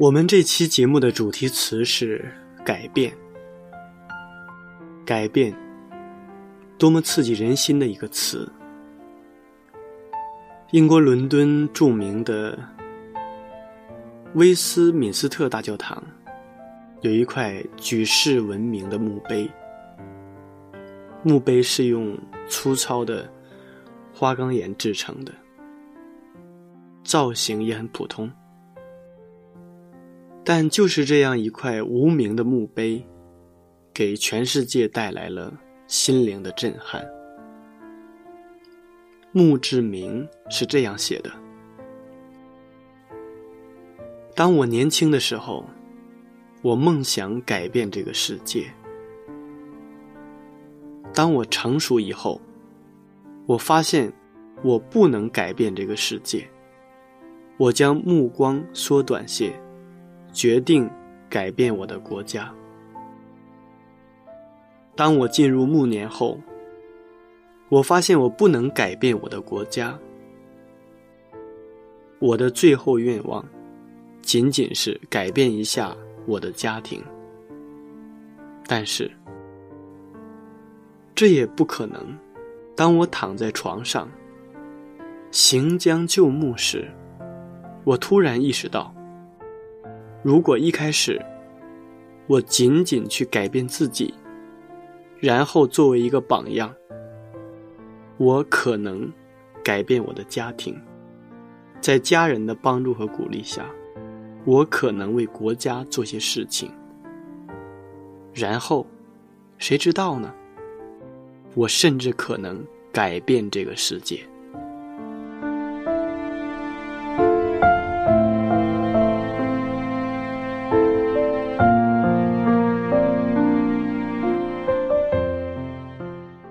我们这期节目的主题词是改变。改变，多么刺激人心的一个词！英国伦敦著名的威斯敏斯特大教堂有一块举世闻名的墓碑，墓碑是用粗糙的花岗岩制成的，造型也很普通。但就是这样一块无名的墓碑，给全世界带来了心灵的震撼。墓志铭是这样写的：当我年轻的时候，我梦想改变这个世界；当我成熟以后，我发现我不能改变这个世界，我将目光缩短些。决定改变我的国家。当我进入暮年后，我发现我不能改变我的国家。我的最后愿望，仅仅是改变一下我的家庭。但是，这也不可能。当我躺在床上，行将就木时，我突然意识到。如果一开始，我仅仅去改变自己，然后作为一个榜样，我可能改变我的家庭，在家人的帮助和鼓励下，我可能为国家做些事情。然后，谁知道呢？我甚至可能改变这个世界。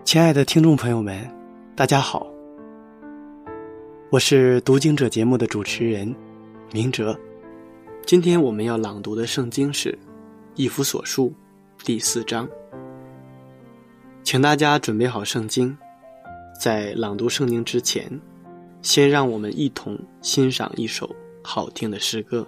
亲爱的听众朋友们，大家好，我是读经者节目的主持人明哲。今天我们要朗读的圣经是《一夫所述》第四章，请大家准备好圣经。在朗读圣经之前，先让我们一同欣赏一首好听的诗歌。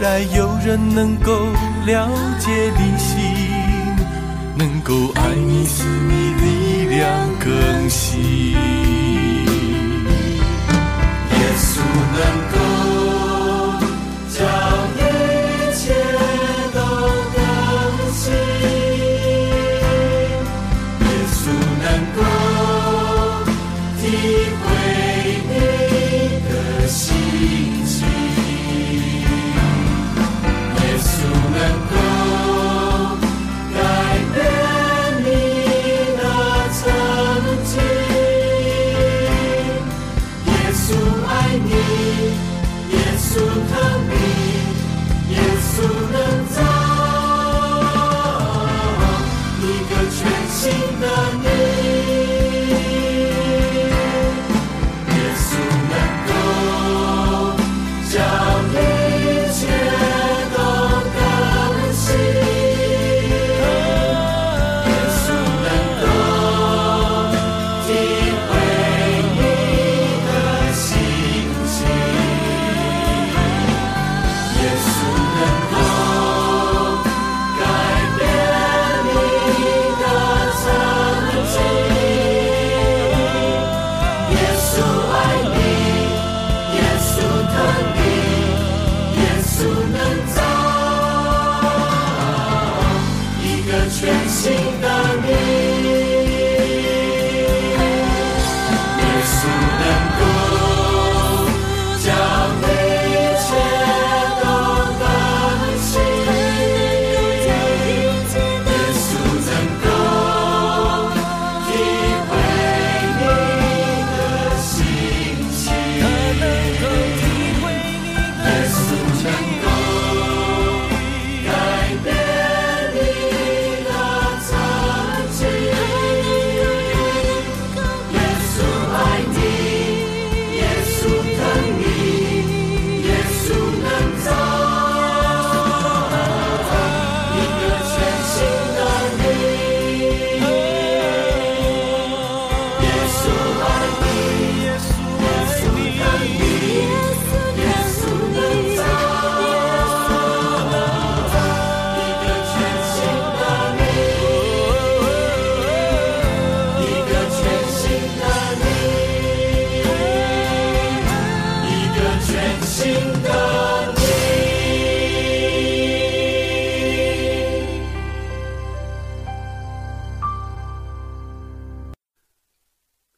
待有人能够了解你心，能够爱你，使你力量更新。耶稣能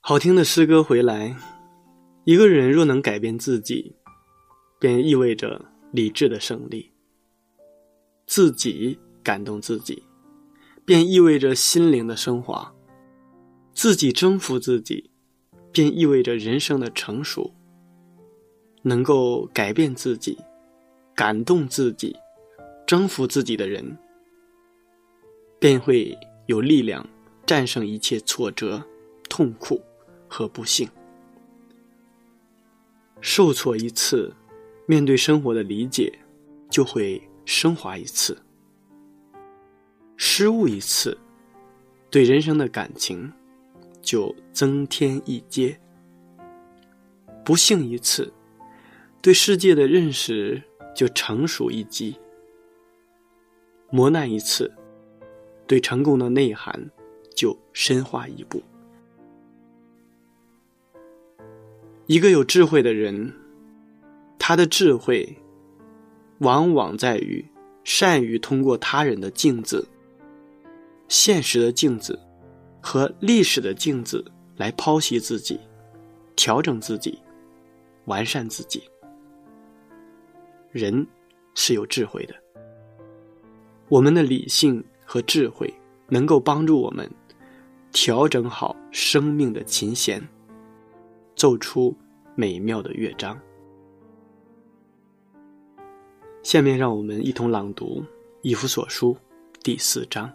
好听的诗歌回来，一个人若能改变自己，便意味着理智的胜利。自己感动自己，便意味着心灵的升华。自己征服自己，便意味着人生的成熟。能够改变自己、感动自己、征服自己的人，便会有力量战胜一切挫折、痛苦。和不幸，受挫一次，面对生活的理解就会升华一次；失误一次，对人生的感情就增添一阶；不幸一次，对世界的认识就成熟一级；磨难一次，对成功的内涵就深化一步。一个有智慧的人，他的智慧往往在于善于通过他人的镜子、现实的镜子和历史的镜子来剖析自己、调整自己、完善自己。人是有智慧的，我们的理性和智慧能够帮助我们调整好生命的琴弦，奏出。美妙的乐章。下面让我们一同朗读《以弗所书》第四章。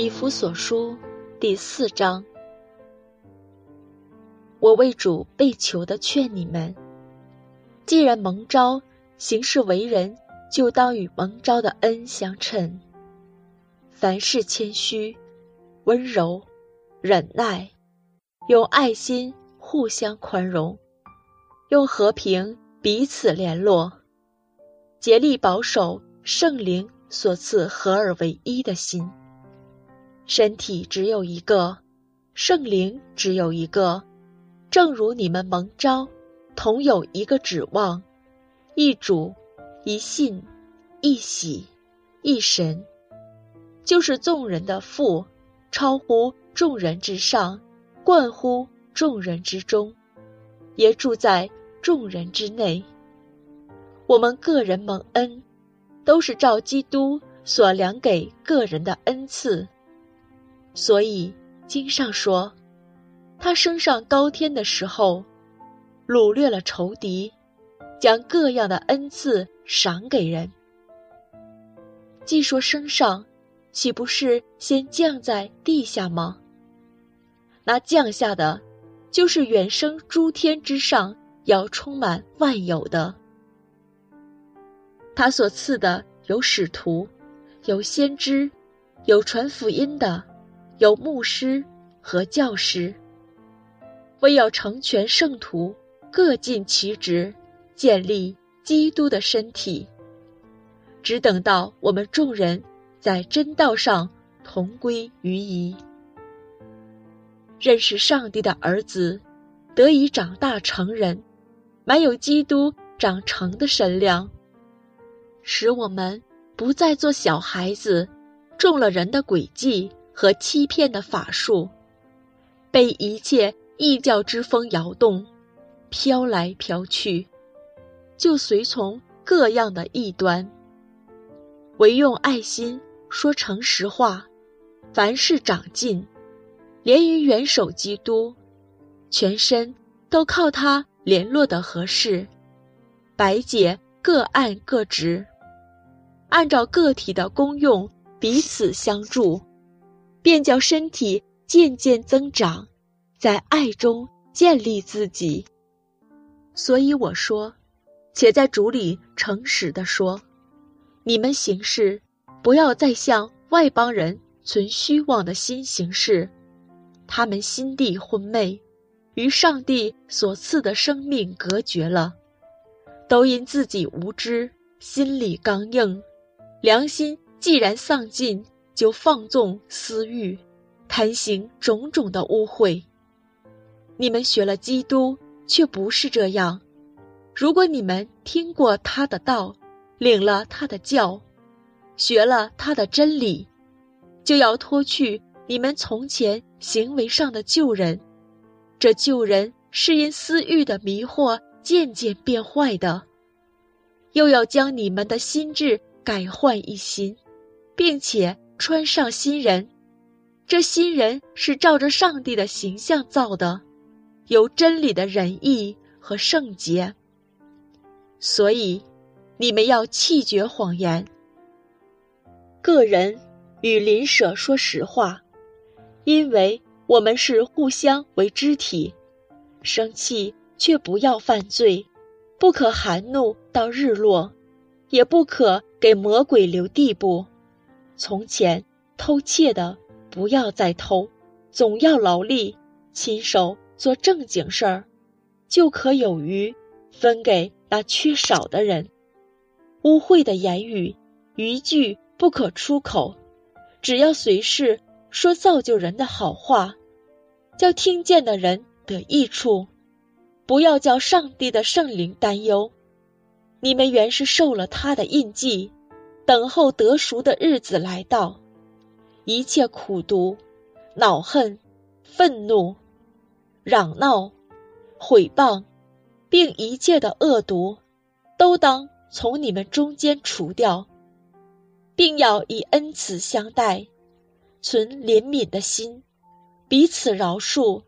《以弗所书》第四章。我为主被求的劝你们：既然蒙召行事为人，就当与蒙召的恩相称。凡事谦虚、温柔、忍耐，用爱心互相宽容，用和平彼此联络，竭力保守圣灵所赐合而为一的心。身体只有一个，圣灵只有一个。正如你们蒙召，同有一个指望，一主，一信，一喜，一神，就是众人的父，超乎众人之上，冠乎众人之中。也住在众人之内。我们个人蒙恩，都是照基督所量给个人的恩赐。所以经上说，他升上高天的时候，掳掠了仇敌，将各样的恩赐赏给人。既说升上，岂不是先降在地下吗？那降下的，就是远升诸天之上，要充满万有的。他所赐的有使徒，有先知，有传福音的，有牧师和教师。为要成全圣徒，各尽其职，建立基督的身体。只等到我们众人在真道上同归于一，认识上帝的儿子，得以长大成人，满有基督长成的身量。使我们不再做小孩子，中了人的诡计和欺骗的法术，被一切异教之风摇动，飘来飘去，就随从各样的异端。唯用爱心说诚实话，凡事长进，连于元首基督，全身都靠他联络的合适，白解各按各职。按照个体的功用彼此相助，便叫身体渐渐增长，在爱中建立自己。所以我说，且在主里诚实的说，你们行事不要再像外邦人存虚妄的心行事，他们心地昏昧，与上帝所赐的生命隔绝了，都因自己无知，心里刚硬。良心既然丧尽，就放纵私欲，贪行种种的污秽。你们学了基督，却不是这样。如果你们听过他的道，领了他的教，学了他的真理，就要脱去你们从前行为上的旧人。这旧人是因私欲的迷惑渐渐变坏的，又要将你们的心智。改换一新，并且穿上新人。这新人是照着上帝的形象造的，有真理的仁义和圣洁。所以，你们要弃绝谎言。个人与邻舍说实话，因为我们是互相为肢体。生气却不要犯罪，不可含怒到日落。也不可给魔鬼留地步。从前偷窃的，不要再偷，总要劳力，亲手做正经事儿，就可有余，分给那缺少的人。污秽的言语，一句不可出口，只要随时说造就人的好话，叫听见的人得益处，不要叫上帝的圣灵担忧。你们原是受了他的印记，等候得赎的日子来到。一切苦毒、恼恨、愤怒、嚷闹、毁谤，并一切的恶毒，都当从你们中间除掉，并要以恩慈相待，存怜悯的心，彼此饶恕，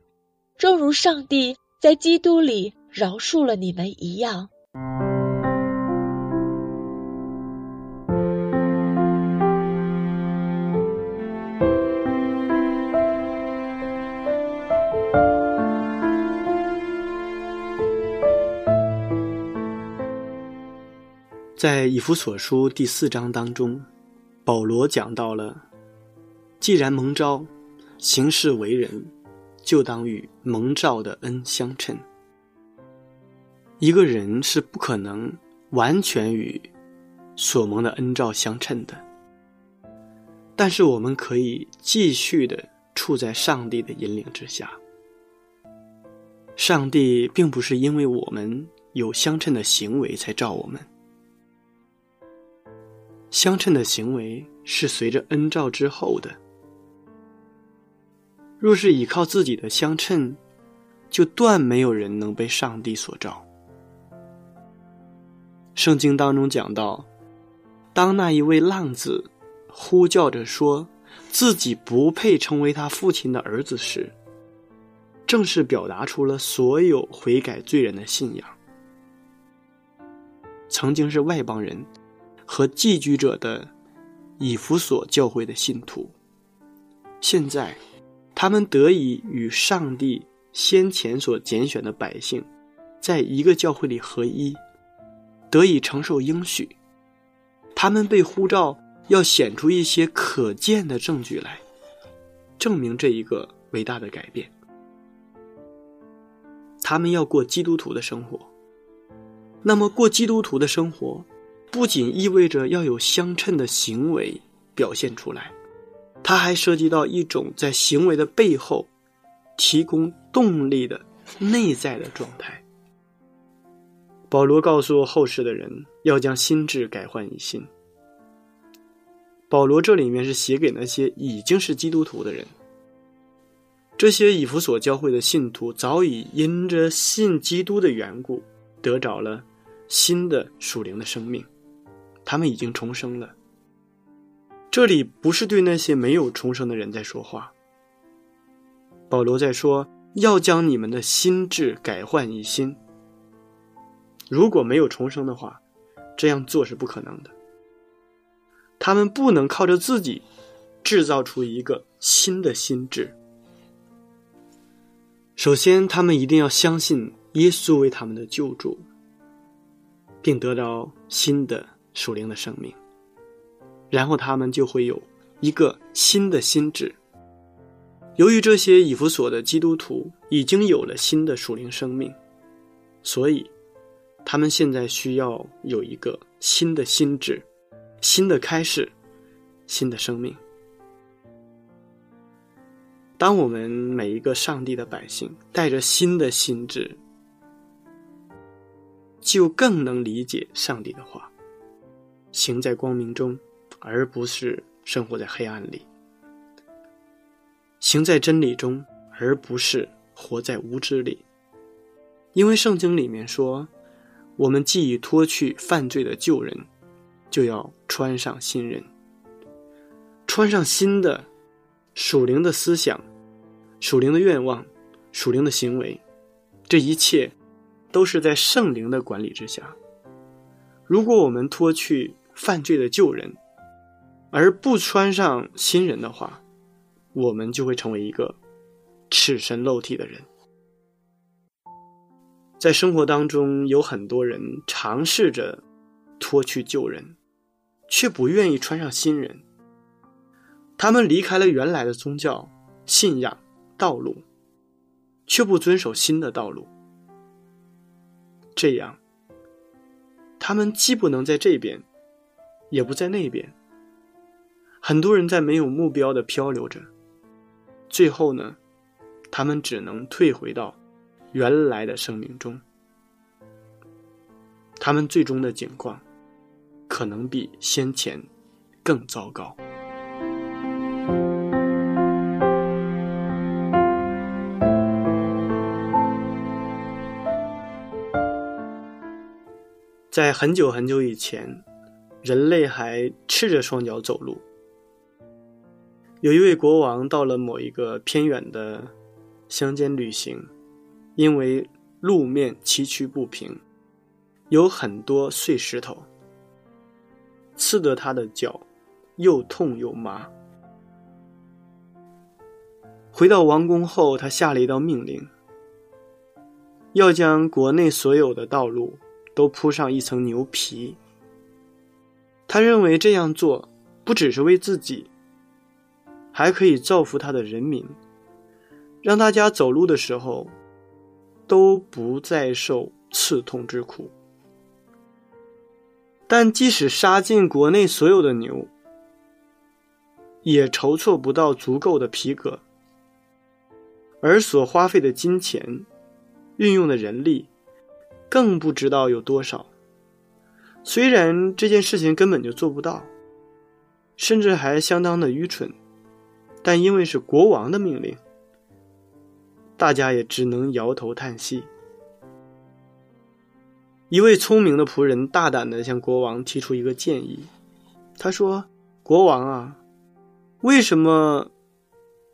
正如上帝在基督里饶恕了你们一样。在以弗所书第四章当中，保罗讲到了：既然蒙召，行事为人，就当与蒙召的恩相称。一个人是不可能完全与所蒙的恩召相称的，但是我们可以继续的处在上帝的引领之下。上帝并不是因为我们有相称的行为才召我们。相称的行为是随着恩照之后的。若是依靠自己的相称，就断没有人能被上帝所召。圣经当中讲到，当那一位浪子呼叫着说自己不配成为他父亲的儿子时，正是表达出了所有悔改罪人的信仰。曾经是外邦人和寄居者的以弗所教会的信徒，现在他们得以与上帝先前所拣选的百姓，在一个教会里合一。得以承受应许，他们被呼召要显出一些可见的证据来，证明这一个伟大的改变。他们要过基督徒的生活，那么过基督徒的生活，不仅意味着要有相称的行为表现出来，它还涉及到一种在行为的背后提供动力的内在的状态。保罗告诉后世的人，要将心智改换一新。保罗这里面是写给那些已经是基督徒的人。这些以弗所教会的信徒早已因着信基督的缘故，得着了新的属灵的生命，他们已经重生了。这里不是对那些没有重生的人在说话。保罗在说，要将你们的心智改换一新。如果没有重生的话，这样做是不可能的。他们不能靠着自己制造出一个新的心智。首先，他们一定要相信耶稣为他们的救主，并得到新的属灵的生命，然后他们就会有一个新的心智。由于这些以弗所的基督徒已经有了新的属灵生命，所以。他们现在需要有一个新的心智、新的开始、新的生命。当我们每一个上帝的百姓带着新的心智，就更能理解上帝的话，行在光明中，而不是生活在黑暗里；行在真理中，而不是活在无知里。因为圣经里面说。我们既已脱去犯罪的旧人，就要穿上新人，穿上新的属灵的思想、属灵的愿望、属灵的行为，这一切都是在圣灵的管理之下。如果我们脱去犯罪的旧人，而不穿上新人的话，我们就会成为一个赤身露体的人。在生活当中，有很多人尝试着脱去旧人，却不愿意穿上新人。他们离开了原来的宗教信仰道路，却不遵守新的道路。这样，他们既不能在这边，也不在那边。很多人在没有目标的漂流着，最后呢，他们只能退回到。原来的生命中，他们最终的境况可能比先前更糟糕。在很久很久以前，人类还赤着双脚走路。有一位国王到了某一个偏远的乡间旅行。因为路面崎岖不平，有很多碎石头，刺得他的脚又痛又麻。回到王宫后，他下了一道命令，要将国内所有的道路都铺上一层牛皮。他认为这样做不只是为自己，还可以造福他的人民，让大家走路的时候。都不再受刺痛之苦，但即使杀尽国内所有的牛，也筹措不到足够的皮革，而所花费的金钱、运用的人力，更不知道有多少。虽然这件事情根本就做不到，甚至还相当的愚蠢，但因为是国王的命令。大家也只能摇头叹息。一位聪明的仆人大胆的向国王提出一个建议，他说：“国王啊，为什么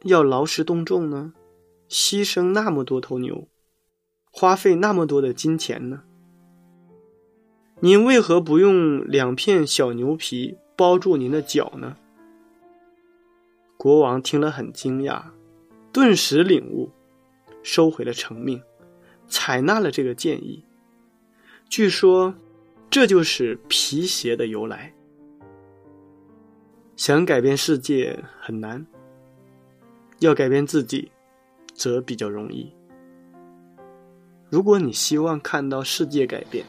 要劳师动众呢？牺牲那么多头牛，花费那么多的金钱呢？您为何不用两片小牛皮包住您的脚呢？”国王听了很惊讶，顿时领悟，收回了成命，采纳了这个建议。据说，这就是皮鞋的由来。想改变世界很难，要改变自己，则比较容易。如果你希望看到世界改变，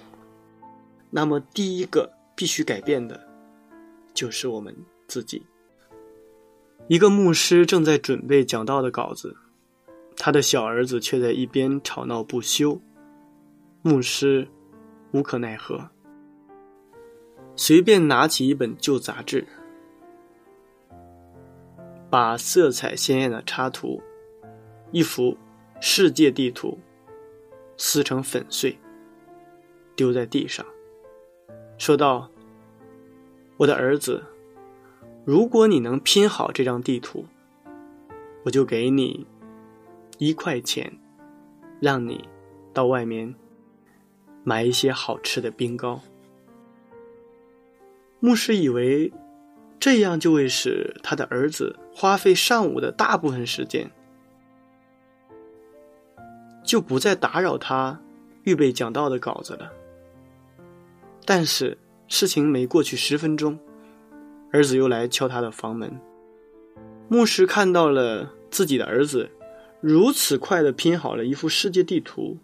那么第一个必须改变的，就是我们自己。一个牧师正在准备讲道的稿子，他的小儿子却在一边吵闹不休。牧师无可奈何，随便拿起一本旧杂志，把色彩鲜艳的插图，一幅世界地图，撕成粉碎，丢在地上，说道：“我的儿子。”如果你能拼好这张地图，我就给你一块钱，让你到外面买一些好吃的冰糕。牧师以为这样就会使他的儿子花费上午的大部分时间，就不再打扰他预备讲道的稿子了。但是事情没过去十分钟。儿子又来敲他的房门。牧师看到了自己的儿子如此快的拼好了一幅世界地图，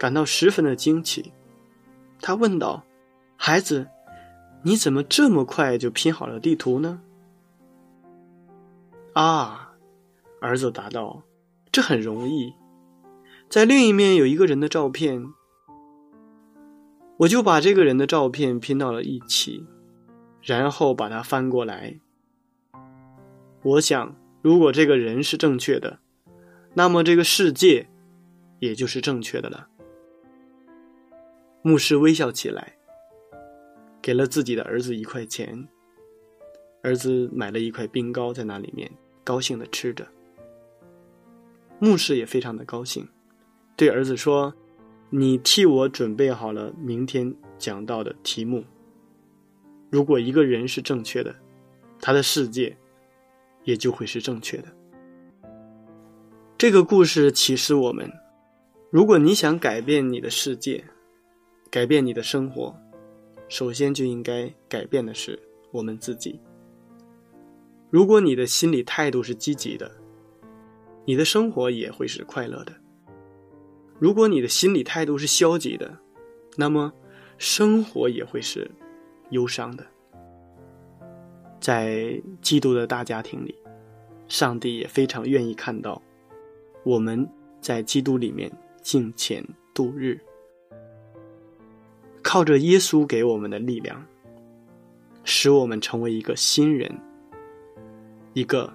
感到十分的惊奇。他问道：“孩子，你怎么这么快就拼好了地图呢？”啊，儿子答道：“这很容易，在另一面有一个人的照片，我就把这个人的照片拼到了一起。”然后把它翻过来。我想，如果这个人是正确的，那么这个世界也就是正确的了。牧师微笑起来，给了自己的儿子一块钱。儿子买了一块冰糕，在那里面高兴的吃着。牧师也非常的高兴，对儿子说：“你替我准备好了明天讲到的题目。”如果一个人是正确的，他的世界也就会是正确的。这个故事启示我们：如果你想改变你的世界，改变你的生活，首先就应该改变的是我们自己。如果你的心理态度是积极的，你的生活也会是快乐的；如果你的心理态度是消极的，那么生活也会是。忧伤的，在基督的大家庭里，上帝也非常愿意看到我们在基督里面敬虔度日，靠着耶稣给我们的力量，使我们成为一个新人，一个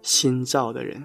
新造的人。